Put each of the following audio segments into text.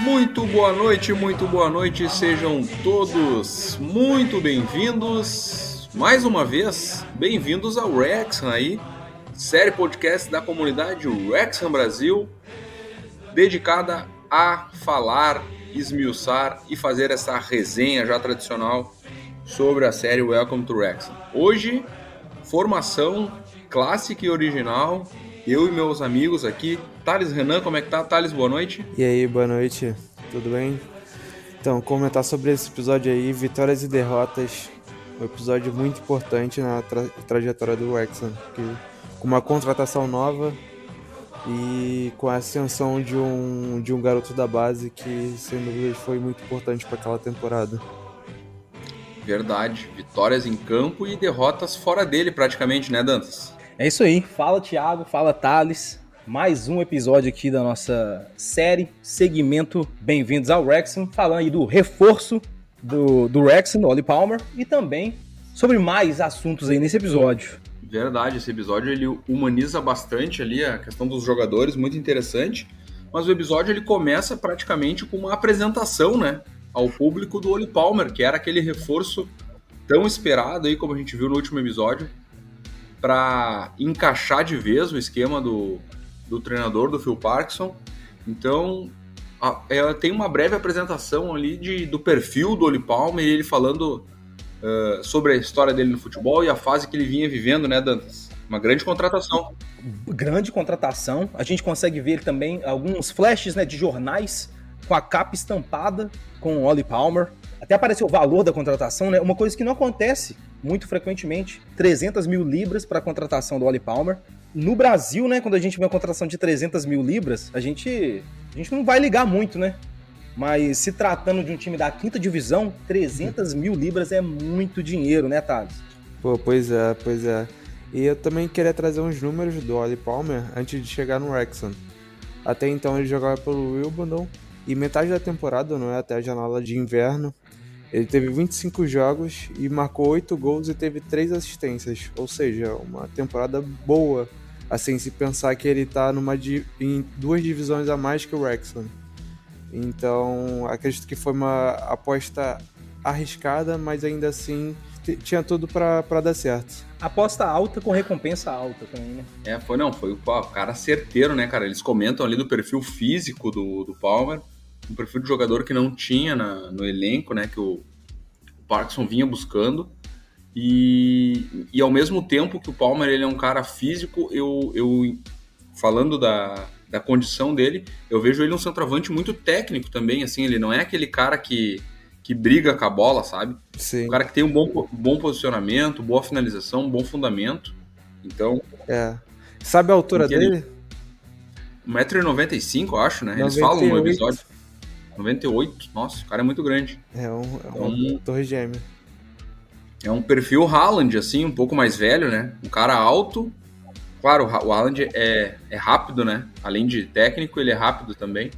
Muito boa noite, muito boa noite, sejam todos muito bem-vindos. Mais uma vez, bem-vindos ao Rexham aí, série podcast da comunidade Rexham Brasil, dedicada a falar, esmiuçar e fazer essa resenha já tradicional sobre a série Welcome to Wrexham. Hoje, formação clássica e original, eu e meus amigos aqui. Thales Renan, como é que tá? Thales, boa noite. E aí, boa noite, tudo bem? Então, comentar sobre esse episódio aí, vitórias e derrotas, um episódio muito importante na tra trajetória do Wrexham, que com uma contratação nova e com a ascensão de um, de um garoto da base que, sem dúvida, foi muito importante para aquela temporada. Verdade. Vitórias em campo e derrotas fora dele, praticamente, né, Dantas? É isso aí. Fala, Thiago. Fala, Thales. Mais um episódio aqui da nossa série, segmento Bem-vindos ao Wrexham, falando aí do reforço do, do Wrexham, do Oli Palmer, e também sobre mais assuntos aí nesse episódio. Verdade, esse episódio ele humaniza bastante ali a questão dos jogadores, muito interessante. Mas o episódio ele começa praticamente com uma apresentação, né? ao público do Oli Palmer, que era aquele reforço tão esperado aí, como a gente viu no último episódio, para encaixar de vez o esquema do, do treinador, do Phil Parkinson. Então, a, ela tem uma breve apresentação ali de, do perfil do Oli Palmer, ele falando uh, sobre a história dele no futebol e a fase que ele vinha vivendo, né, Dantas? Uma grande contratação. Grande contratação. A gente consegue ver também alguns flashes né, de jornais com a capa estampada com o Oli Palmer. Até apareceu o valor da contratação, né? Uma coisa que não acontece muito frequentemente. 300 mil libras para a contratação do Oli Palmer. No Brasil, né, quando a gente vê uma contratação de 300 mil libras, a gente, a gente não vai ligar muito, né? Mas se tratando de um time da quinta divisão, 300 mil libras é muito dinheiro, né, Thales? Pô, pois é, pois é. E eu também queria trazer uns números do Oli Palmer antes de chegar no Wrexham. Até então ele jogava pelo Wimbledon e metade da temporada, não é até a janela de inverno, ele teve 25 jogos e marcou 8 gols e teve 3 assistências, ou seja, uma temporada boa, assim se pensar que ele está numa em duas divisões a mais que o Wrexham. Então, acredito que foi uma aposta arriscada, mas ainda assim tinha tudo para dar certo. Aposta alta com recompensa alta também, né? É, foi não, foi o cara certeiro, né, cara? Eles comentam ali do perfil físico do, do Palmer um perfil de jogador que não tinha na, no elenco, né, que o, o Parkinson vinha buscando. E, e ao mesmo tempo que o Palmer ele é um cara físico, eu, eu falando da, da condição dele, eu vejo ele um centroavante muito técnico também, assim, ele não é aquele cara que, que briga com a bola, sabe? Sim. Um cara que tem um bom, bom posicionamento, boa finalização, um bom fundamento. Então. É. Sabe a altura dele? 1,95m, eu acho, né? 98. Eles falam no episódio. 98, nossa, o cara é muito grande. É um, é um, um torre gêmea. É um perfil Haaland, assim, um pouco mais velho, né? Um cara alto. Claro, o Haaland é, é rápido, né? Além de técnico, ele é rápido também.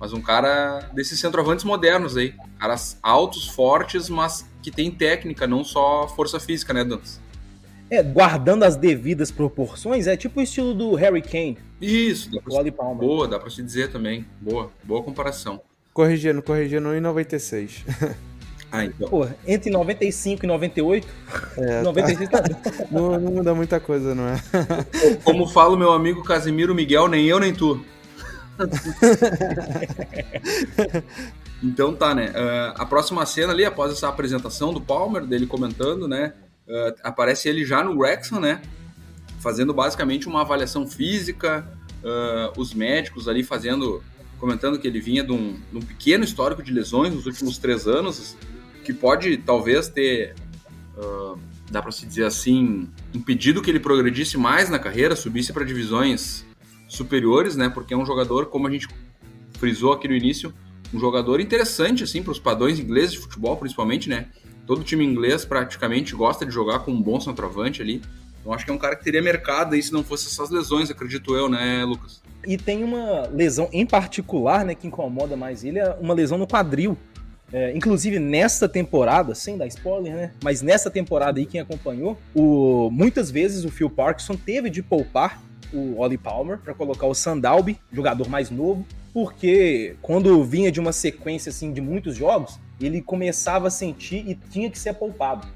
Mas um cara desses centroavantes modernos aí. Caras altos, fortes, mas que tem técnica, não só força física, né, Dantas? É, guardando as devidas proporções, é tipo o estilo do Harry Kane. Isso, dá pra, boa, dá pra se dizer também. Boa, boa comparação. Corrigindo, corrigindo, 1,96. Ah, então. Pô, entre 95 e 98, é, 96 tá, tá não, não muda muita coisa, não é? Como fala o meu amigo Casimiro Miguel, nem eu nem tu. então tá, né? Uh, a próxima cena ali, após essa apresentação do Palmer, dele comentando, né? Uh, aparece ele já no Wrexham, né? Fazendo basicamente uma avaliação física, uh, os médicos ali fazendo comentando que ele vinha de um, de um pequeno histórico de lesões nos últimos três anos, que pode talvez ter, uh, dá para se dizer assim, impedido que ele progredisse mais na carreira, subisse para divisões superiores, né? Porque é um jogador, como a gente frisou aqui no início, um jogador interessante assim para os padrões ingleses de futebol, principalmente, né? Todo time inglês praticamente gosta de jogar com um bom centroavante ali. Então acho que é um cara que teria mercado aí se não fosse essas lesões, acredito eu, né, Lucas? E tem uma lesão em particular, né, que incomoda mais ele, é uma lesão no quadril. É, inclusive nessa temporada, sem dar spoiler, né? Mas nessa temporada aí, quem acompanhou, o, muitas vezes o Phil Parkinson teve de poupar o Oli Palmer para colocar o Sandalby, jogador mais novo, porque quando vinha de uma sequência assim de muitos jogos, ele começava a sentir e tinha que ser poupado.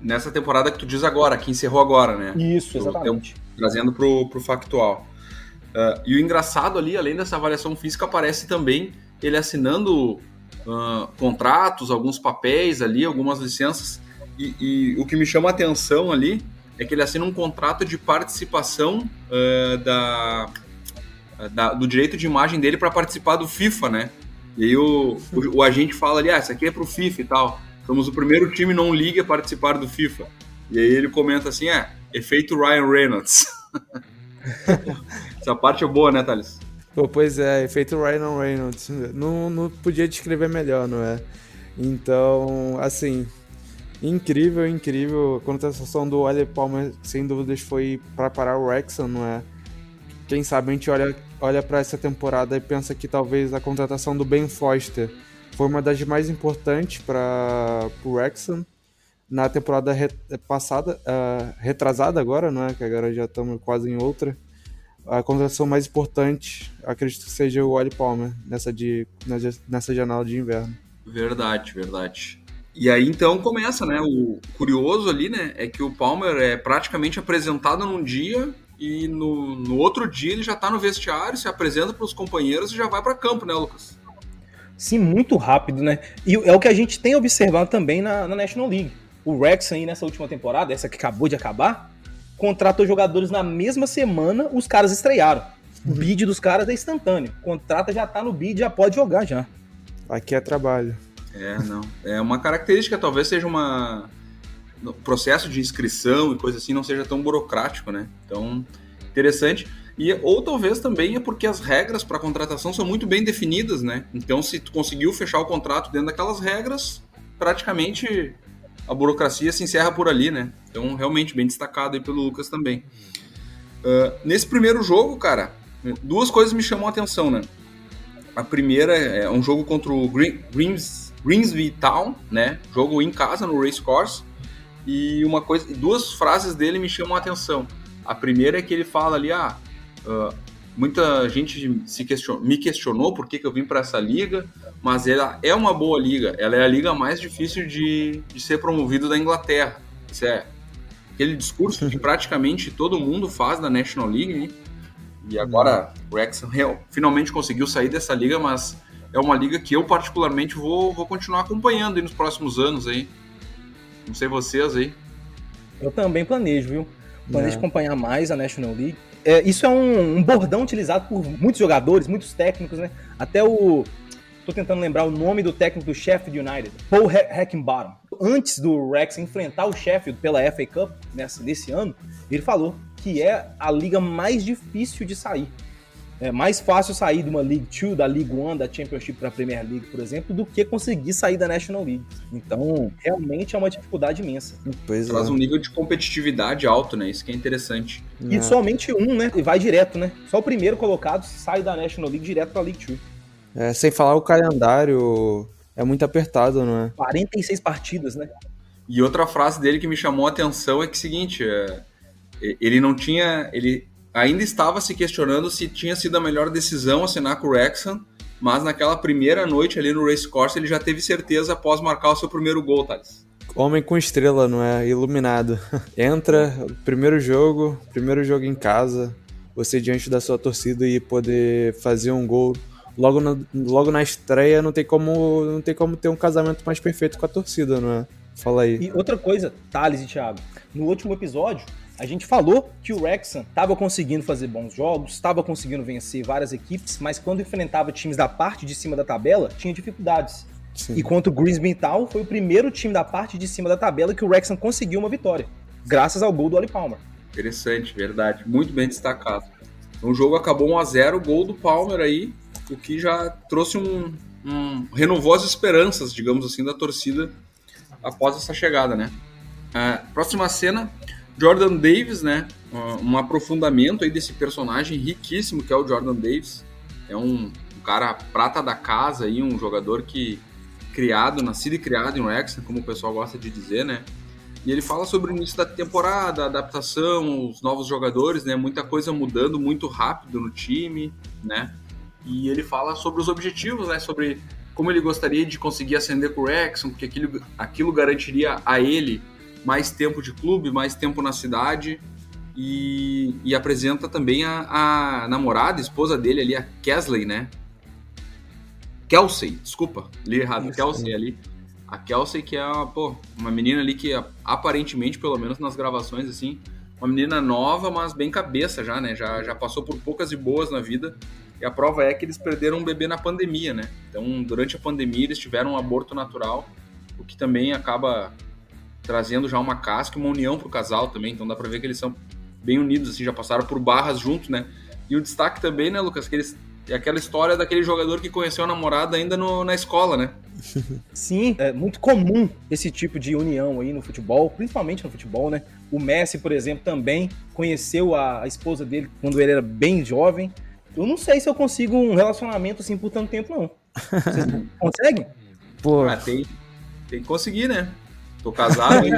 Nessa temporada que tu diz agora, que encerrou agora, né? Isso, exatamente. Então, trazendo pro, pro factual. Uh, e o engraçado ali, além dessa avaliação física, aparece também ele assinando uh, contratos, alguns papéis ali, algumas licenças. E, e, o que me chama a atenção ali é que ele assina um contrato de participação uh, da, da, do direito de imagem dele para participar do FIFA, né? E aí o, o, o, agente fala ali, ah, isso aqui é pro FIFA e tal. Somos o primeiro time não liga a participar do FIFA. E aí ele comenta assim, é, efeito Ryan Reynolds. Essa parte é boa, né, Thales? Pô, pois é, efeito Ryan Reynolds. Não, não podia descrever melhor, não é? Então, assim, incrível, incrível. A contratação do Wally Palmer, sem dúvidas, foi para parar o Wrexham, não é? Quem sabe a gente olha, olha para essa temporada e pensa que talvez a contratação do Ben Foster foi uma das mais importantes para o Wrexham na temporada re, passada, uh, retrasada agora, não é? Que agora já estamos quase em outra a contratação mais importante, acredito que seja o Wally Palmer nessa, de, nessa janela de inverno. Verdade, verdade. E aí então começa, né? O curioso ali, né, é que o Palmer é praticamente apresentado num dia e no, no outro dia ele já tá no vestiário, se apresenta para os companheiros e já vai para campo, né, Lucas? Sim, muito rápido, né? E é o que a gente tem observado também na, na National League. O Rex aí nessa última temporada, essa que acabou de acabar, contratou jogadores na mesma semana, os caras estrearam. O bid dos caras é instantâneo. Contrata já tá no bid, já pode jogar já. Aqui é trabalho. É, não. É uma característica, talvez seja uma. O processo de inscrição e coisa assim não seja tão burocrático, né? Então, interessante. E, ou talvez também é porque as regras para contratação são muito bem definidas, né? Então, se tu conseguiu fechar o contrato dentro daquelas regras, praticamente a burocracia se encerra por ali, né? Então, realmente, bem destacado aí pelo Lucas também. Uh, nesse primeiro jogo, cara, duas coisas me chamam a atenção, né? A primeira é um jogo contra o Green, Town, né? Jogo em casa, no Race Course. E uma coisa, duas frases dele me chamam a atenção. A primeira é que ele fala ali, ah, uh, muita gente se questionou, me questionou por que, que eu vim para essa liga, mas ela é uma boa liga. Ela é a liga mais difícil de, de ser promovido da Inglaterra. Isso é aquele discurso que praticamente todo mundo faz da National League, né? E agora o Wrexham finalmente conseguiu sair dessa liga, mas é uma liga que eu particularmente vou, vou continuar acompanhando nos próximos anos aí. Não sei vocês aí. Eu também planejo, viu? Planejo é. acompanhar mais a National League é, isso é um, um, bordão utilizado por muitos jogadores, muitos técnicos, né? Até o. Tô tentando lembrar o nome do técnico do Sheffield United, Paul Heckenbottom. Antes do Rex enfrentar o Sheffield pela FA Cup nessa, nesse ano, ele falou que é a liga mais difícil de sair. É mais fácil sair de uma League 2, da League 1, da Championship para a Premier League, por exemplo, do que conseguir sair da National League. Então, realmente é uma dificuldade imensa. Pois Traz é. um nível de competitividade alto, né? Isso que é interessante. E é. somente um, né? E vai direto, né? Só o primeiro colocado sai da National League direto para a League 2. É, sem falar o calendário é muito apertado, não é? 46 partidas, né? E outra frase dele que me chamou a atenção é que é o seguinte, é, ele não tinha, ele ainda estava se questionando se tinha sido a melhor decisão assinar com o Wrexham, mas naquela primeira noite ali no Race Course ele já teve certeza após marcar o seu primeiro gol, Thales. Homem com estrela, não é? Iluminado. Entra, primeiro jogo, primeiro jogo em casa, você diante da sua torcida e poder fazer um gol logo, no, logo na estreia, não tem, como, não tem como ter um casamento mais perfeito com a torcida, não é? Fala aí. E outra coisa, Thales e Thiago, no último episódio, a gente falou que o Wrexham estava conseguindo fazer bons jogos, estava conseguindo vencer várias equipes, mas quando enfrentava times da parte de cima da tabela, tinha dificuldades. Sim. E contra o Grimsby Town, foi o primeiro time da parte de cima da tabela que o Wrexham conseguiu uma vitória, graças ao gol do Oli Palmer. Interessante, verdade. Muito bem destacado. O jogo acabou 1 a 0 gol do Palmer aí, o que já trouxe um, um renovou as esperanças, digamos assim, da torcida após essa chegada, né? Uh, próxima cena, Jordan Davis, né? Um aprofundamento aí desse personagem riquíssimo que é o Jordan Davis. É um, cara prata da casa aí, um jogador que criado, nascido e criado em Wrexham, como o pessoal gosta de dizer, né? E ele fala sobre o início da temporada, a adaptação, os novos jogadores, né? Muita coisa mudando muito rápido no time, né? e ele fala sobre os objetivos, né? Sobre como ele gostaria de conseguir ascender com o Wrexham, porque aquilo, aquilo garantiria a ele mais tempo de clube, mais tempo na cidade. E, e apresenta também a, a, namorada, a esposa dele ali, a Kesley, né? Kelsey, desculpa, li errado, Isso, Kelsey ali. A Kelsey, que é uma, pô, uma menina ali que aparentemente, pelo menos nas gravações, assim, uma menina nova, mas bem cabeça já, né? Já, já passou por poucas e boas na vida. E a prova é que eles perderam um bebê na pandemia, né? Então, durante a pandemia, eles tiveram um aborto natural, o que também acaba trazendo já uma casca, uma união pro casal também. Então, dá pra ver que eles são bem unidos, assim, já passaram por barras juntos, né? E o destaque também, né, Lucas, que eles é aquela história daquele jogador que conheceu a namorada ainda no, na escola, né? Sim, é muito comum esse tipo de união aí no futebol, principalmente no futebol, né? O Messi, por exemplo, também conheceu a, a esposa dele quando ele era bem jovem. Eu não sei se eu consigo um relacionamento assim por tanto tempo, não. Vocês conseguem? Pô. Ah, tem, tem que conseguir, né? Tô casado, hein,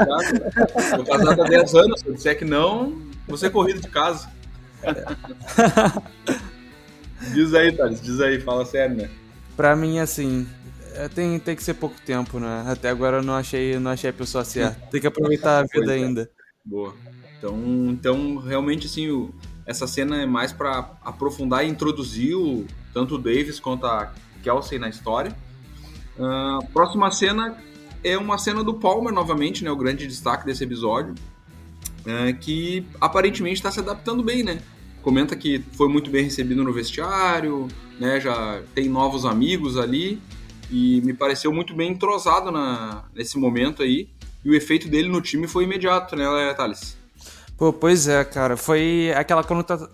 Tô casado há 10 anos. Se eu disser que não, você é corrido de casa. diz aí, Thales, diz aí, fala sério, né? Pra mim, assim, é, tem, tem que ser pouco tempo, né? Até agora eu não achei, não achei a pessoa certa. Tem que aproveitar a vida é. ainda. Boa. Então, então realmente, assim, o, essa cena é mais para aprofundar e introduzir o, tanto o Davis quanto a Kelsey na história. Uh, próxima cena é uma cena do Palmer novamente, né? O grande destaque desse episódio. Uh, que aparentemente está se adaptando bem, né? Comenta que foi muito bem recebido no vestiário, né? Já tem novos amigos ali e me pareceu muito bem entrosado na, nesse momento aí. E o efeito dele no time foi imediato, né, Thales? Pô, pois é, cara. Foi aquela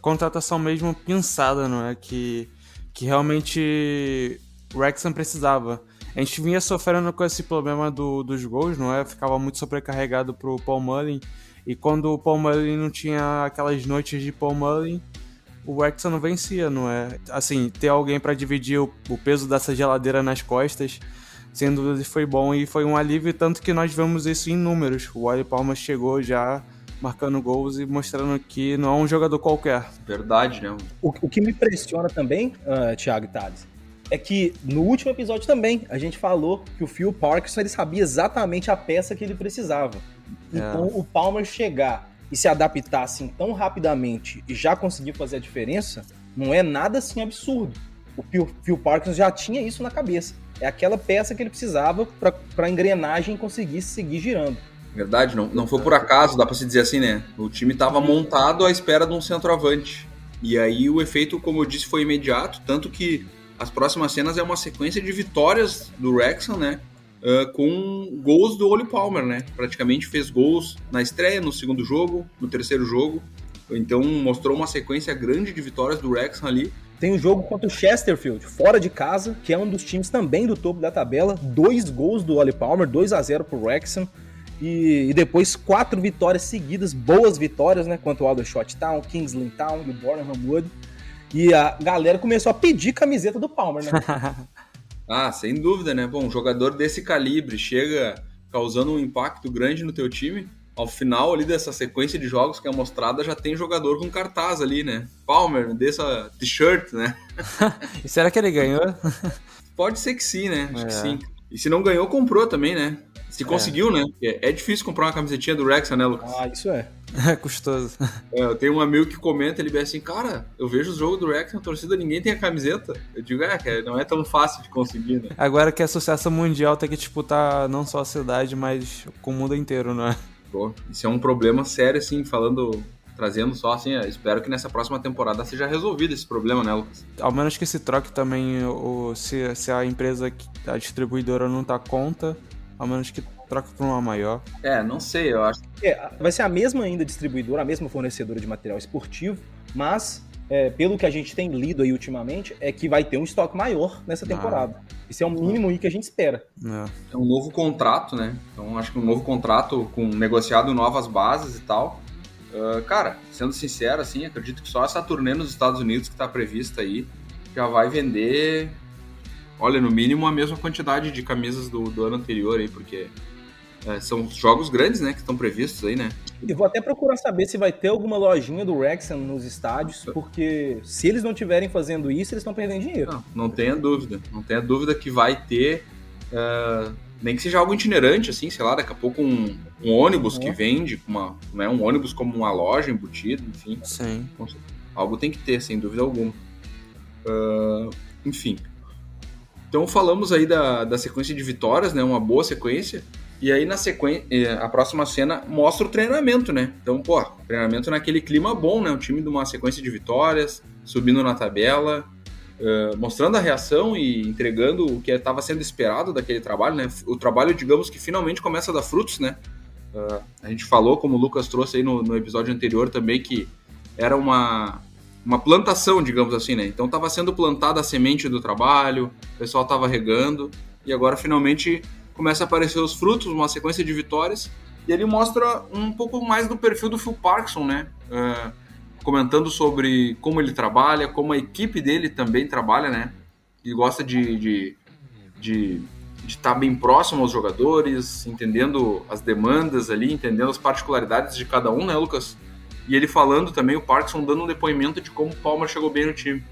contratação mesmo pensada, não é? Que, que realmente o Wrexham precisava. A gente vinha sofrendo com esse problema do, dos gols, não é? Ficava muito sobrecarregado pro Paul Mullin. E quando o Paul Mullin não tinha aquelas noites de Paul Mullin, o Wrexham não vencia, não é? Assim, ter alguém para dividir o, o, peso dessa geladeira nas costas, sem dúvida foi bom e foi um alívio, tanto que nós vemos isso em números. O Wally Palma chegou já marcando gols e mostrando que não é um jogador qualquer. Verdade, né? O, o que me impressiona também, uh, Thiago e Thales, é que no último episódio também a gente falou que o Phil Parkinson ele sabia exatamente a peça que ele precisava. É. Então o Palmer chegar e se adaptar assim tão rapidamente e já conseguir fazer a diferença, não é nada assim absurdo. O Phil, Phil Parkinson já tinha isso na cabeça. É aquela peça que ele precisava para a engrenagem conseguir seguir girando. Verdade, não, não foi por acaso, dá para se dizer assim, né? O time estava montado à espera de um centroavante. E aí o efeito, como eu disse, foi imediato, tanto que as próximas cenas é uma sequência de vitórias do Wrexham, né? uh, com gols do Oli Palmer, né? Praticamente fez gols na estreia, no segundo jogo, no terceiro jogo. Então mostrou uma sequência grande de vitórias do Wrexham ali. Tem um jogo contra o Chesterfield, fora de casa, que é um dos times também do topo da tabela. Dois gols do Oli Palmer, 2 a 0 pro Wrexham. E, e, depois quatro vitórias seguidas, boas vitórias, né? Quanto o Aldershot Town, Kingsley Town e o Bornham Wood. E a galera começou a pedir camiseta do Palmer, né? Ah, sem dúvida, né? Bom, um jogador desse calibre chega causando um impacto grande no teu time. Ao final ali dessa sequência de jogos que é mostrada, já tem jogador com cartaz ali, né? Palmer, dessa t-shirt, né? e será que ele ganhou? Pode ser que sim, né? Acho é. que sim. E se não ganhou, comprou também, né? Se é. conseguiu, né? É, é difícil comprar uma camisetinha do Rex, né, Lucas? Ah, isso é. É custoso. É, eu tenho um amigo que comenta, ele vê assim, cara, eu vejo os jogos do Rex na torcida, ninguém tem a camiseta. Eu digo, é, não é tão fácil de conseguir, né? Agora que a Associação Mundial tem que disputar não só a cidade, mas com o mundo inteiro, né? Pô, isso é um problema sério, assim, falando trazendo só assim, espero que nessa próxima temporada seja resolvido esse problema, né, Lucas? Ao menos que se troque também, o, se, se a empresa, a distribuidora não tá conta, ao menos que troca para uma maior. É, não sei, eu acho. É, vai ser a mesma ainda distribuidora, a mesma fornecedora de material esportivo, mas é, pelo que a gente tem lido aí ultimamente, é que vai ter um estoque maior nessa ah. temporada. Ah. Isso é o mínimo aí que a gente espera. É. é um novo contrato, né? Então acho que um novo contrato com negociado novas bases e tal. Uh, cara, sendo sincero, assim, acredito que só essa turnê nos Estados Unidos que está prevista aí já vai vender, olha, no mínimo a mesma quantidade de camisas do, do ano anterior aí, porque é, são jogos grandes, né, que estão previstos aí, né? E vou até procurar saber se vai ter alguma lojinha do Wrexham nos estádios, porque se eles não estiverem fazendo isso, eles estão perdendo dinheiro. Não, não tenha dúvida. Não tenha dúvida que vai ter. Uh, nem que seja algo itinerante, assim, sei lá, daqui a pouco um, um ônibus uhum. que vende, uma, né, um ônibus como uma loja embutida, enfim. Sim. Algo tem que ter, sem dúvida alguma. Uh, enfim. Então falamos aí da, da sequência de vitórias, né? Uma boa sequência. E aí na sequência, eh, a próxima cena mostra o treinamento, né? Então, pô, treinamento naquele clima bom, né? Um time de uma sequência de vitórias, subindo na tabela, uh, mostrando a reação e entregando o que estava sendo esperado daquele trabalho, né? O trabalho, digamos que finalmente começa a dar frutos, né? Uh, a gente falou, como o Lucas trouxe aí no, no episódio anterior também, que era uma, uma plantação, digamos assim, né? Então estava sendo plantada a semente do trabalho, o pessoal estava regando e agora finalmente começa a aparecer os frutos, uma sequência de vitórias e ele mostra um pouco mais do perfil do Phil Parkinson, né? Uh, comentando sobre como ele trabalha, como a equipe dele também trabalha, né? Ele gosta de de, de, de estar tá bem próximo aos jogadores, entendendo as demandas ali, entendendo as particularidades de cada um, né, Lucas? E ele falando também, o Parkinson dando um depoimento de como o Palmer chegou bem no time.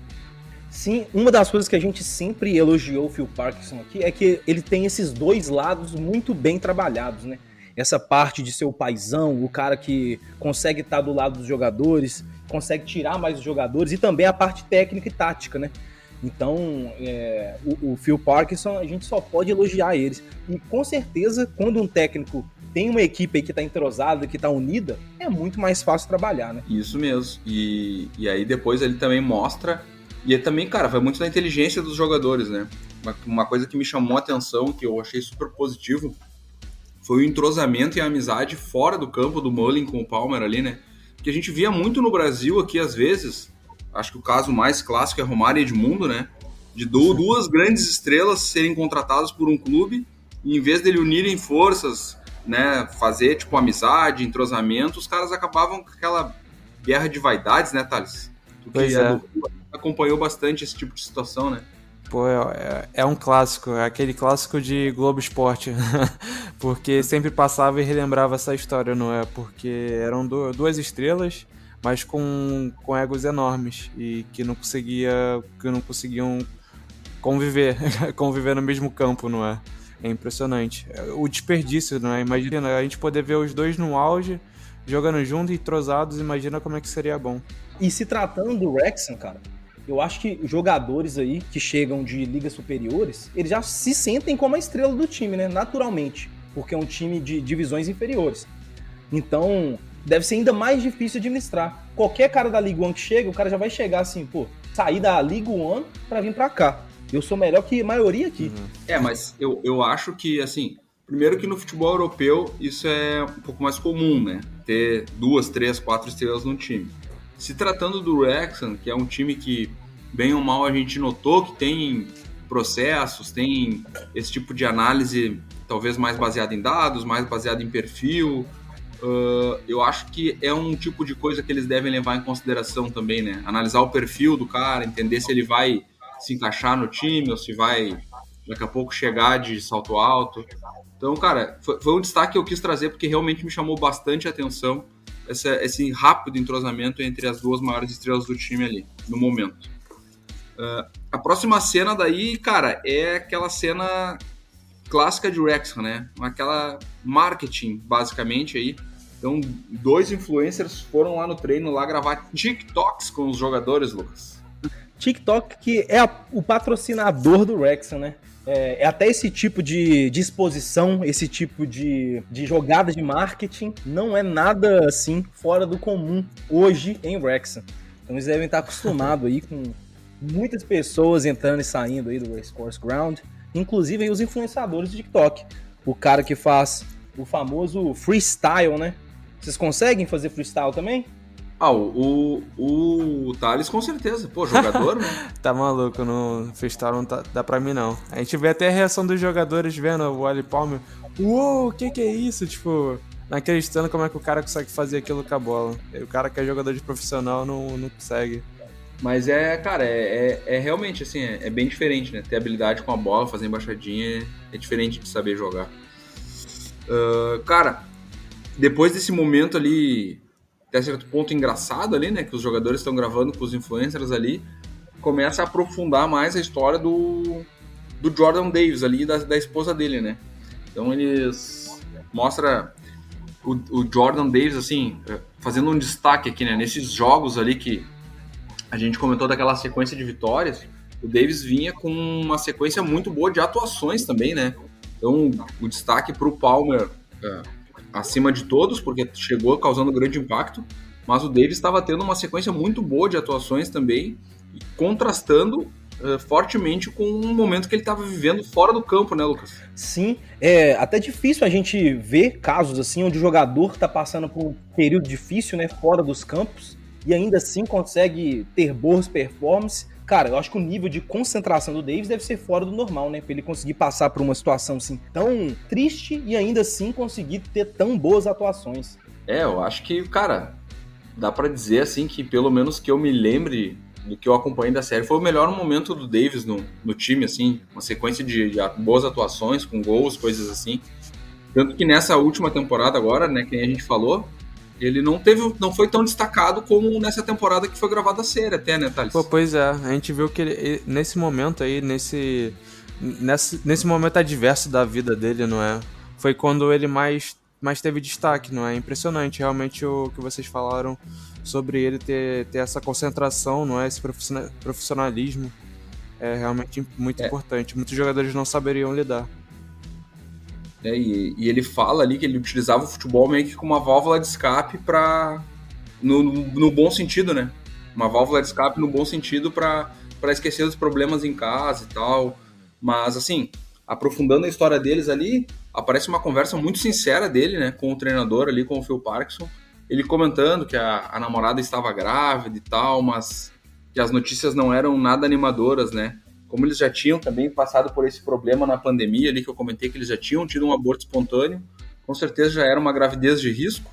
Sim, uma das coisas que a gente sempre elogiou o Phil Parkinson aqui é que ele tem esses dois lados muito bem trabalhados, né? Essa parte de ser o paizão, o cara que consegue estar do lado dos jogadores, consegue tirar mais os jogadores, e também a parte técnica e tática, né? Então, é, o, o, Phil Parkinson, a gente só pode elogiar eles. E com certeza, quando um técnico tem uma equipe que tá entrosada, que tá unida, é muito mais fácil trabalhar, né? Isso mesmo. E, e aí depois ele também mostra. E também, cara, vai muito da inteligência dos jogadores, né? Uma, coisa que me chamou a atenção, que eu achei super positivo, foi o entrosamento e a amizade fora do campo do Mullin com o Palmer ali, né? Que a gente via muito no Brasil aqui, às vezes. Acho que o caso mais clássico é Romário e Edmundo, né? De duas grandes estrelas serem contratadas por um clube e em vez dele unirem forças né, fazer tipo amizade, entrosamento, os caras acabavam com aquela guerra de vaidades, né, Thales? Tu pois que é. Acompanhou bastante esse tipo de situação, né? Pô, é, é, é um clássico, é aquele clássico de Globo Esporte, porque sempre passava e relembrava essa história, não é? Porque eram duas estrelas, mas com, com egos enormes e que não conseguia, que não conseguiam conviver, conviver no mesmo campo, não é? É impressionante. O desperdício, né? Imagina a gente poder ver os dois no auge, jogando junto e trozados, imagina como é que seria bom. E se tratando do Wrexham, cara, eu acho que jogadores aí que chegam de ligas superiores, eles já se sentem como a estrela do time, né? Naturalmente. Porque é um time de divisões inferiores. Então, deve ser ainda mais difícil administrar. Qualquer cara da Liga One que chega, o cara já vai chegar assim, pô, sair da Liga One pra vir pra cá. Eu sou melhor que a maioria aqui. Uhum. É, mas eu, eu acho que, assim, primeiro que no futebol europeu isso é um pouco mais comum, né? Ter duas, três, quatro estrelas no time. Se tratando do Wrexham, que é um time que, bem ou mal, a gente notou que tem processos, tem esse tipo de análise talvez mais baseada em dados, mais baseada em perfil. Uh, eu acho que é um tipo de coisa que eles devem levar em consideração também, né? Analisar o perfil do cara, entender se ele vai se encaixar no time ou se vai daqui a pouco chegar de salto alto. Então, cara, foi, foi um destaque que eu quis trazer porque realmente me chamou bastante atenção essa, esse rápido entrosamento entre as duas maiores estrelas do time ali, no momento. Uh, a próxima cena daí, cara, é aquela cena clássica de Wrexham, né? Aquela marketing, basicamente, aí. Então, dois influencers foram lá no treino lá gravar TikToks com os jogadores, Lucas. TikTok que é a, o patrocinador do Wrexham, né? É, é, até esse tipo de, de exposição, esse tipo de, de jogada de marketing, não é nada assim fora do comum hoje em Wrexham. Então eles devem estar acostumados aí com muitas pessoas entrando e saindo aí do Racecourse Ground, inclusive aí os influenciadores do TikTok. O cara que faz o famoso freestyle, né? Vocês conseguem fazer freestyle também? Ah, o, o, o Thales com certeza. Pô, jogador, né? tá maluco, no freestyle não tá, dá pra mim não. A gente vê até a reação dos jogadores vendo o Ali Palmer. Uou, o que que é isso? Tipo, não acreditando como é que o cara consegue fazer aquilo com a bola. O cara que é jogador de profissional não, não consegue. Mas é, cara, é, é, é realmente assim, é, é, bem diferente, né? Ter habilidade com a bola, fazer embaixadinha é, é diferente de saber jogar. Uh, cara, depois desse momento ali, até certo ponto engraçado ali, né? Que os jogadores estão gravando com os influencers ali, começa a aprofundar mais a história do, do Jordan Davis ali, da, da esposa dele, né? Então eles mostra o, o, Jordan Davis, assim, fazendo um destaque aqui, né? Nesses jogos ali que a gente comentou daquela sequência de vitórias, o Davis vinha com uma sequência muito boa de atuações também, né? Então, o destaque para o Palmer é, acima de todos, porque chegou causando grande impacto, mas o Davis estava tendo uma sequência muito boa de atuações também, contrastando uh, fortemente com o momento que ele estava vivendo fora do campo, né, Lucas? Sim, é até difícil a gente ver casos assim onde o jogador está passando por um período difícil, né, fora dos campos, e ainda assim consegue ter boas performances Cara, eu acho que o nível de concentração do Davis deve ser fora do normal, né? Pra ele conseguir passar por uma situação assim tão triste e ainda assim conseguir ter tão boas atuações. É, eu acho que, cara, dá para dizer assim que pelo menos que eu me lembre do que eu acompanhei da série foi o melhor momento do Davis no, no time, assim, uma sequência de, de boas atuações, com gols, coisas assim. Tanto que nessa última temporada agora, né, que a gente falou, ele não teve, não foi tão destacado como nessa temporada que foi gravada a série até, né, Thales? Pô, pois é, a gente viu que ele, nesse momento aí, nesse, nesse, nesse momento adverso da vida dele, não é? Foi quando ele mais, mais teve destaque, não é? Impressionante, realmente, o que vocês falaram sobre ele ter, ter essa concentração, não é? Esse profissionalismo é realmente muito é. importante. Muitos jogadores não saberiam lidar. Né? E, e, ele fala ali que ele utilizava o futebol meio que como uma válvula de escape para no, no, bom sentido, né? Uma válvula de escape no bom sentido para esquecer dos problemas em casa e tal. Mas assim, aprofundando a história deles ali, aparece uma conversa muito sincera dele, né, com o treinador ali, com o Phil Parkinson. Ele comentando que a, a namorada estava grávida e tal, mas que as notícias não eram nada animadoras, né? Como eles já tinham também passado por esse problema na pandemia ali que eu comentei que eles já tinham tido um aborto espontâneo, com certeza já era uma gravidez de risco,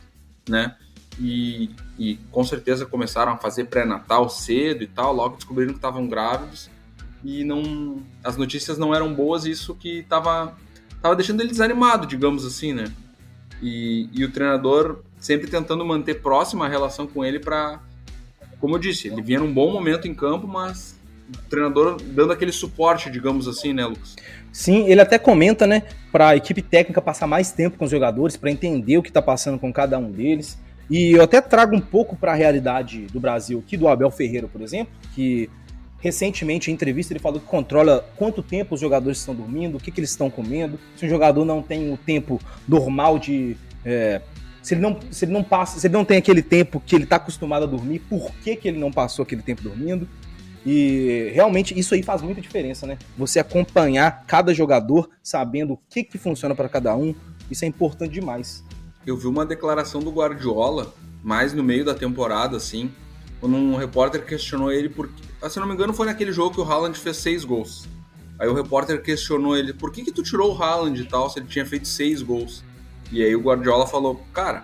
né? E, e com certeza começaram a fazer pré-natal cedo e tal, logo descobriram que estavam grávidos e não as notícias não eram boas, isso que estava tava deixando ele desanimado, digamos assim, né? E, e o treinador sempre tentando manter próxima a relação com ele para como eu disse, ele vinha num bom momento em campo, mas treinador dando aquele suporte, digamos assim, né, Lucas? Sim, ele até comenta, né, para a equipe técnica passar mais tempo com os jogadores, para entender o que está passando com cada um deles. E eu até trago um pouco para a realidade do Brasil aqui, do Abel Ferreira, por exemplo, que recentemente em entrevista ele falou que controla quanto tempo os jogadores estão dormindo, o que, que eles estão comendo, se o jogador não tem o tempo normal de. É, se ele, não, se ele não passa, se ele não tem aquele tempo que ele está acostumado a dormir, por que, que ele não passou aquele tempo dormindo? E realmente isso aí faz muita diferença, né? Você acompanhar cada jogador, sabendo o que, que funciona para cada um, isso é importante demais. Eu vi uma declaração do Guardiola, mais no meio da temporada, assim, quando um repórter questionou ele por. Ah, se não me engano, foi naquele jogo que o Haaland fez seis gols. Aí o repórter questionou ele, por que, que tu tirou o Haaland e tal, se ele tinha feito seis gols? E aí o Guardiola falou, cara,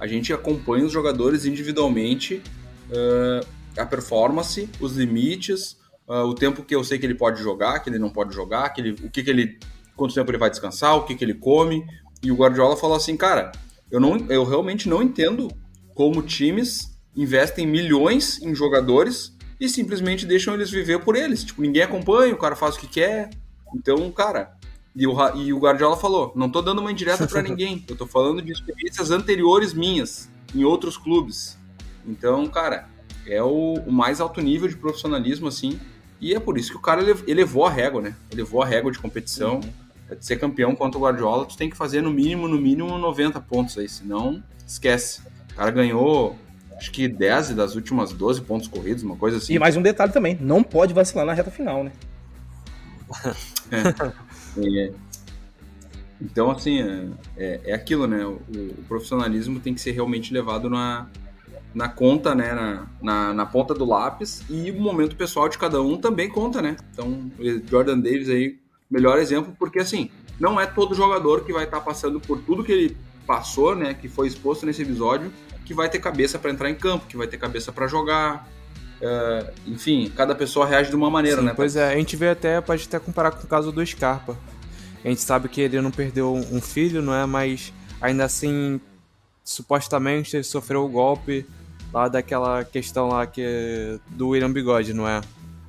a gente acompanha os jogadores individualmente uh, a performance, os limites, uh, o tempo que eu sei que ele pode jogar, que ele não pode jogar, que ele, o que, que ele. quanto tempo ele vai descansar, o que, que ele come. E o Guardiola falou assim, cara, eu, não, eu realmente não entendo como times investem milhões em jogadores e simplesmente deixam eles viver por eles. Tipo, ninguém acompanha, o cara faz o que quer. Então, cara. E o, e o Guardiola falou: não tô dando uma indireta para ninguém, eu tô falando de experiências anteriores minhas em outros clubes. Então, cara, é o, o, mais alto nível de profissionalismo, assim. E é por isso que o cara elevou a régua, né? Elevou a régua de competição. Uhum. Pra ser campeão contra o Guardiola, tu tem que fazer no mínimo, no mínimo 90 pontos aí, senão esquece. O cara ganhou, acho que 10 das últimas 12 pontos corridos, uma coisa assim. E mais um detalhe também, não pode vacilar na reta final, né? é. é. Então, assim, é, é, é aquilo, né? O, o, profissionalismo tem que ser realmente levado na, na conta, né, na, na, na, ponta do lápis, e o momento pessoal de cada um também conta, né? Então, Jordan Davis aí, melhor exemplo, porque assim, não é todo jogador que vai estar tá passando por tudo que ele passou, né, que foi exposto nesse episódio, que vai ter cabeça para entrar em campo, que vai ter cabeça para jogar. Uh, enfim, cada pessoa reage de uma maneira, Sim, né? Pois é, a gente vê até, pode até comparar com o caso do Scarpa. A gente sabe que ele não perdeu um filho, não é? Mas ainda assim supostamente sofreu o golpe lá daquela questão lá que do William Bigode, não é?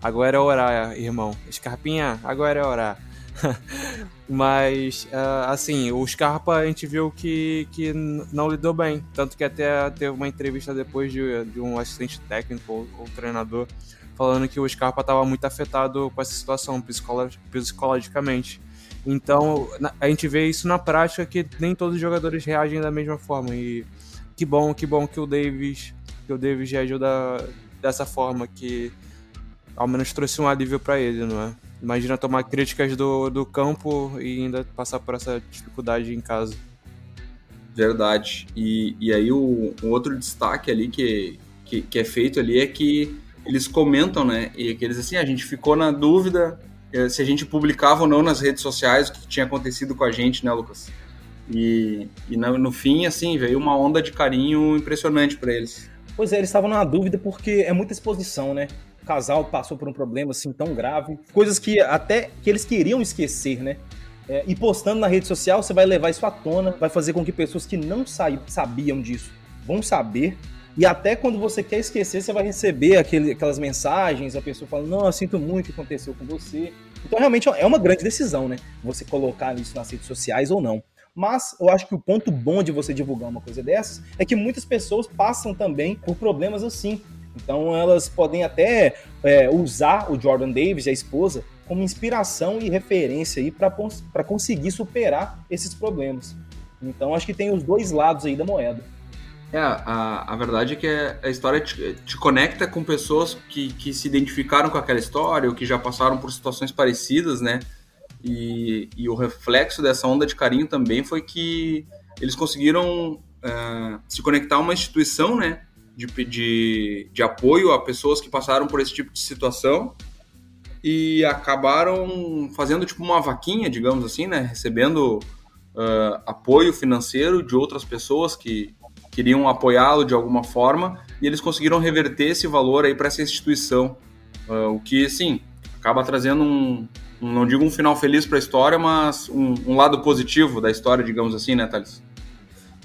Agora é orar, irmão. Scarpinha, agora é orar. Mas, uh, assim, o Scarpa a gente viu que, que não lidou bem. Tanto que até teve uma entrevista depois de, de um assistente técnico ou, ou treinador falando que o Scarpa estava muito afetado com essa situação psicologicamente. Então, a gente vê isso na prática que nem todos os jogadores reagem da mesma forma. E que bom, que bom que o Davis, que o Davis reagiu da, dessa forma que ao menos trouxe um alívio para ele, não é? Imagina tomar críticas do, do campo e ainda passar por essa dificuldade em casa. Verdade. E, e aí o, um outro destaque ali que, que, que, é feito ali é que eles comentam, né? E que eles assim, a gente ficou na dúvida eh, se a gente publicava ou não nas redes sociais o que tinha acontecido com a gente, né, Lucas? E, e no, no fim, assim, veio uma onda de carinho impressionante para eles. Pois é, eles estavam na dúvida porque é muita exposição, né? O casal passou por um problema assim tão grave, coisas que até que eles queriam esquecer, né? É, e postando na rede social, você vai levar isso à tona, vai fazer com que pessoas que não sabiam disso vão saber. E até quando você quer esquecer, você vai receber aquele, aquelas mensagens, a pessoa fala, não, eu sinto muito o que aconteceu com você. Então, realmente, é uma grande decisão, né? Você colocar isso nas redes sociais ou não. Mas eu acho que o ponto bom de você divulgar uma coisa dessas é que muitas pessoas passam também por problemas assim. Então elas podem até é, usar o Jordan Davis, a esposa, como inspiração e referência aí para conseguir superar esses problemas. Então acho que tem os dois lados aí da moeda. É, a, a verdade é que a história te, te conecta com pessoas que, que se identificaram com aquela história ou que já passaram por situações parecidas, né? E, e o reflexo dessa onda de carinho também foi que eles conseguiram uh, se conectar a uma instituição, né? de, de, de apoio a pessoas que passaram por esse tipo de situação e acabaram fazendo tipo uma vaquinha, digamos assim, né? Recebendo uh, apoio financeiro de outras pessoas que queriam apoiá-lo de alguma forma e eles conseguiram reverter esse valor aí para essa instituição, uh, o que, assim, acaba trazendo um, um, não digo um final feliz para a história, mas um, um, lado positivo da história, digamos assim, né, Thales?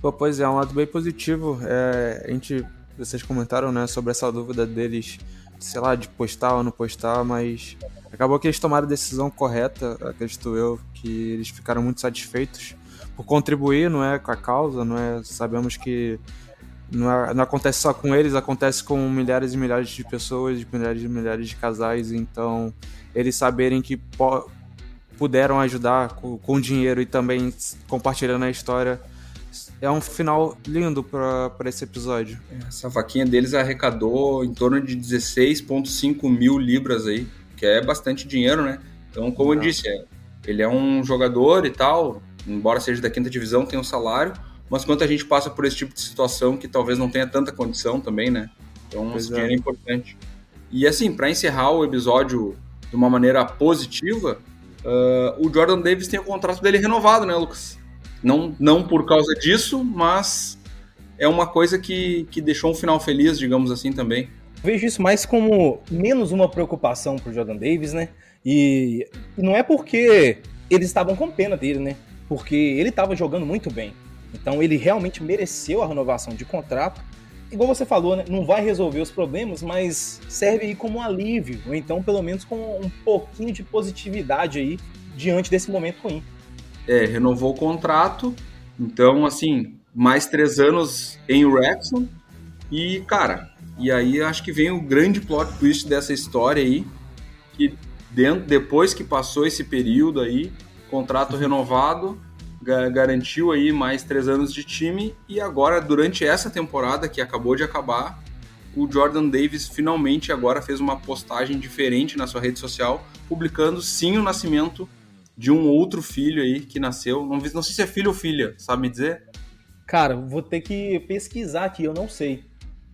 Pô, pois é, um lado bem positivo. É, a gente vocês comentaram, né, sobre essa dúvida deles, sei lá, de postar ou não postar, mas acabou que eles tomaram a decisão correta, acredito eu, que eles ficaram muito satisfeitos por contribuir, não é, com a causa, não é, sabemos que não, é, não acontece só com eles, acontece com milhares e milhares de pessoas, milhares e milhares de casais, então eles saberem que puderam ajudar com, com dinheiro e também compartilhando a história é um final lindo para esse episódio. Essa vaquinha deles arrecadou em torno de 16,5 mil libras aí, que é bastante dinheiro, né? Então, como Não. eu disse, é, ele é um jogador e tal, embora seja da quinta divisão, tem um salário, mas quanto a gente passa por esse tipo de situação que talvez não tenha tanta condição também, né? Então, pois esse é. dinheiro é importante. E assim, para encerrar o episódio de uma maneira positiva, uh, o Jordan Davis tem o contrato dele renovado, né, Lucas? Não, não por causa disso, mas é uma coisa que, que deixou um final feliz, digamos assim, também. Vejo isso mais como menos uma preocupação pro Jordan Davis, né? E, e não é porque eles estavam com pena dele, né? Porque ele estava jogando muito bem. Então ele realmente mereceu a renovação de contrato. Igual você falou, né? Não vai resolver os problemas, mas serve aí como um alívio, ou então pelo menos com um pouquinho de positividade aí diante desse momento ruim é, renovou o contrato, então, assim, mais três anos em Wrexham, e, cara, e aí acho que vem o grande plot twist dessa história aí, que dentro, depois que passou esse período aí, contrato renovado, garantiu aí mais três anos de time, e agora, durante essa temporada que acabou de acabar, o Jordan Davis finalmente agora fez uma postagem diferente na sua rede social, publicando sim o nascimento de um outro filho aí que nasceu. Não, não sei se é filho ou filha, sabe me dizer? Cara, vou ter que pesquisar aqui, eu não sei.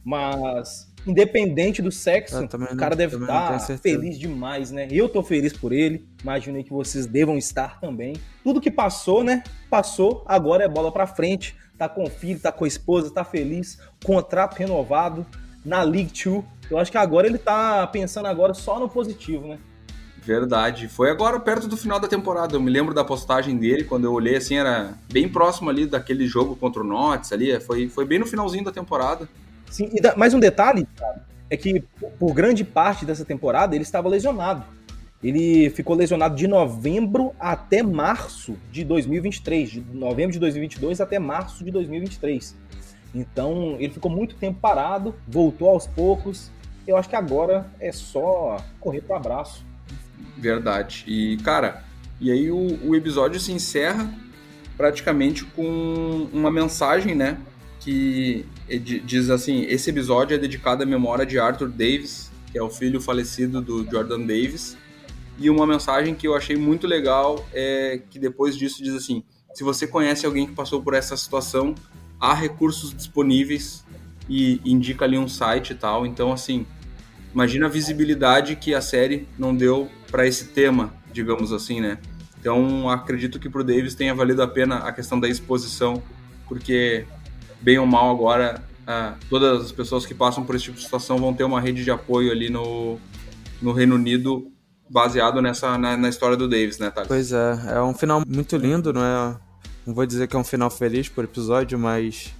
Mas, independente do sexo, o cara deve estar tá feliz demais, né? Eu tô feliz por ele, imaginei que vocês devam estar também. Tudo que passou, né? Passou, agora é bola pra frente. Tá com o filho, tá com a esposa, tá feliz, contrato renovado na League 2. Eu acho que agora ele tá pensando agora só no positivo, né? Verdade. Foi agora perto do final da temporada. Eu me lembro da postagem dele, quando eu olhei assim, era bem próximo ali daquele jogo contra o Notts ali. Foi, foi bem no finalzinho da temporada. Sim, e da, mais um detalhe é que por grande parte dessa temporada ele estava lesionado. Ele ficou lesionado de novembro até março de 2023, de novembro de 2022 até março de 2023. Então ele ficou muito tempo parado, voltou aos poucos. Eu acho que agora é só correr para abraço. Verdade. E cara, e aí o, o episódio se encerra praticamente com uma mensagem, né? Que diz assim: esse episódio é dedicado à memória de Arthur Davis, que é o filho falecido do Jordan Davis. E uma mensagem que eu achei muito legal é que depois disso diz assim: se você conhece alguém que passou por essa situação, há recursos disponíveis e indica ali um site e tal. Então, assim, imagina a visibilidade que a série não deu para esse tema, digamos assim, né? Então, acredito que para o Davis tenha valido a pena a questão da exposição, porque bem ou mal agora, ah, todas as pessoas que passam por esse tipo de situação vão ter uma rede de apoio ali no, no Reino Unido baseado nessa na, na história do Davis, né, Thales? Pois é, é um final muito lindo, não é? Não vou dizer que é um final feliz por episódio, mas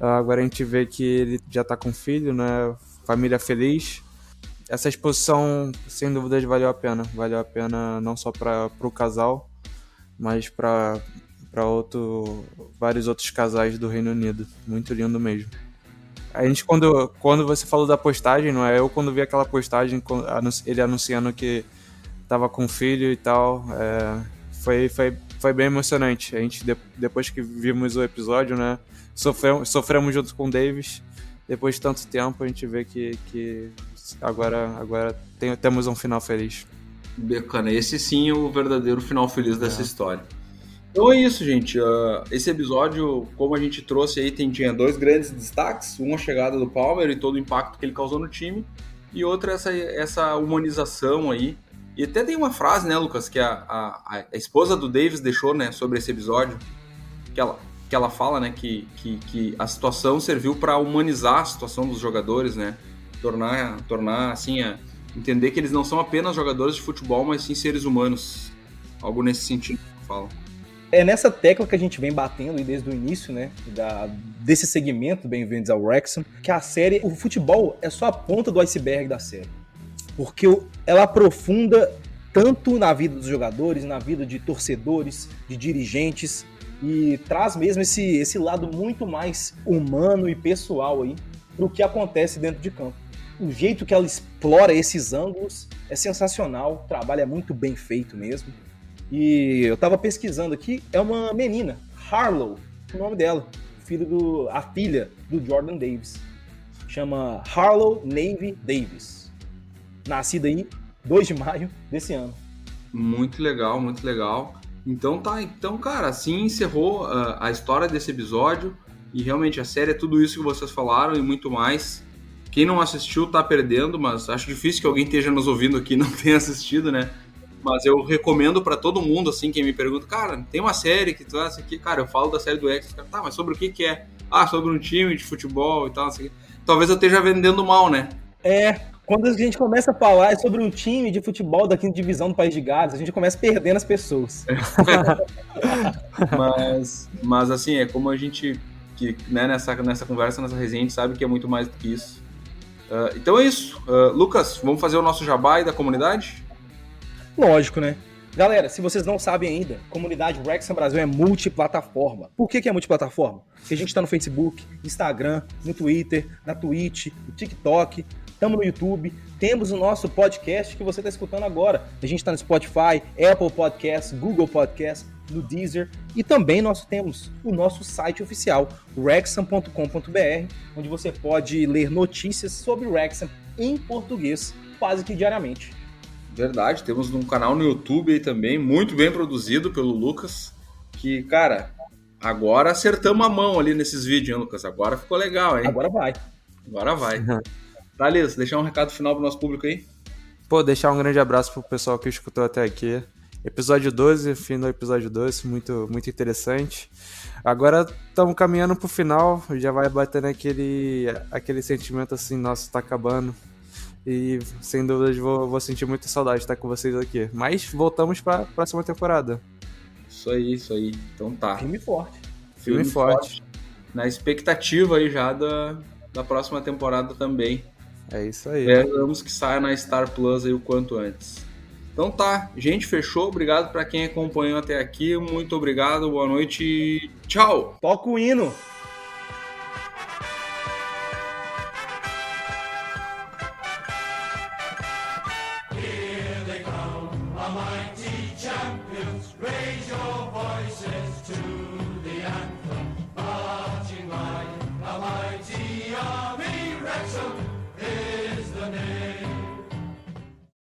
ah, agora a gente vê que ele já tá com filho, né? Família feliz. Essa exposição, sem dúvidas, valeu a pena. Valeu a pena não só para o casal, mas para para outro, vários outros casais do Reino Unido. Muito lindo mesmo. A gente, quando, quando você falou da postagem, não é? Eu, quando vi aquela postagem, ele anunciando que tava com filho e tal, é, foi, foi, foi bem emocionante. A gente, depois que vimos o episódio, né? Sofremos, sofremos junto com o Davis. Depois de tanto tempo, a gente vê que, que agora, agora tem, temos um final feliz. Bacana. Esse sim é o verdadeiro final feliz dessa é. história. Então é isso, gente. Uh, esse episódio, como a gente trouxe aí, tem, tinha dois grandes destaques. Um, a chegada do Palmer e todo o impacto que ele causou no time. E outra, essa, essa humanização aí. E até tem uma frase, né, Lucas, que a, a, a esposa do Davis deixou, né, sobre esse episódio. Que ela, que ela fala, né, que, que, que a situação serviu para humanizar a situação dos jogadores, né. Tornar, tornar assim, a, entender que eles não são apenas jogadores de futebol, mas sim seres humanos. Algo nesse sentido que fala é nessa tecla que a gente vem batendo desde o início, né, da, desse segmento, bem-vindos ao Wrexham, que a série, o futebol é só a ponta do iceberg da série. Porque ela aprofunda tanto na vida dos jogadores, na vida de torcedores, de dirigentes, e traz mesmo esse, esse lado muito mais humano e pessoal aí pro que acontece dentro de campo. O jeito que ela explora esses ângulos é sensacional, o trabalho é muito bem feito mesmo. E eu tava pesquisando aqui, é uma menina, Harlow, o nome dela, filho do, a filha do Jordan Davis. Chama Harlow Navy Davis. Nascida aí 2 de maio desse ano. Muito legal, muito legal. Então tá, então cara, assim encerrou uh, a história desse episódio e realmente a série é tudo isso que vocês falaram e muito mais. Quem não assistiu tá perdendo, mas acho difícil que alguém esteja nos ouvindo aqui e não tenha assistido, né? Mas eu recomendo para todo mundo, assim, quem me pergunta, cara, tem uma série que tu acha aqui, cara, eu falo da série do X, cara, tá, mas sobre o que que é? Ah, sobre um time de futebol e tal, assim. Talvez eu esteja vendendo mal, né? É, quando a gente começa a falar sobre um time de futebol da quinta divisão do País de Gales, a gente começa perdendo as pessoas. mas, mas assim, é como a gente, que, né, nessa, nessa conversa, nessa resenha, a gente sabe que é muito mais do que isso. Uh, então é isso. Uh, Lucas, vamos fazer o nosso jabá da comunidade? Lógico, né? Galera, se vocês não sabem ainda, comunidade Wrexham Brasil é multiplataforma. Por que, que é multiplataforma? Porque a gente está no Facebook, Instagram, no Twitter, na Twitch, no TikTok, estamos no YouTube, temos o nosso podcast que você está escutando agora. A gente está no Spotify, Apple Podcasts, Google Podcasts, no Deezer e também nós temos o nosso site oficial, wrexham.com.br, onde você pode ler notícias sobre o Wrexham em português quase que diariamente. Verdade, temos um canal no YouTube aí também, muito bem produzido pelo Lucas. Que, cara, agora acertamos a mão ali nesses vídeos, hein, Lucas? Agora ficou legal, hein? Agora vai. Agora vai. Thales, deixar um recado final pro nosso público aí? Pô, deixar um grande abraço pro pessoal que escutou até aqui. Episódio 12, fim do episódio 12, muito, muito interessante. Agora estamos caminhando pro final, já vai batendo aquele, aquele sentimento assim, nossa, tá acabando E sem dúvidas vou, vou sentir muita saudade de estar com vocês aqui. Mas voltamos para a próxima temporada. Isso aí, isso aí. Então tá. Filme forte. Filme, Filme forte. forte. Na expectativa aí já da, da próxima temporada também. É isso aí. Esperamos que saia na Star Plus aí o quanto antes. Então tá, gente, fechou. Obrigado para quem acompanhou até aqui. Muito obrigado, boa noite. Tchau. Toca o hino.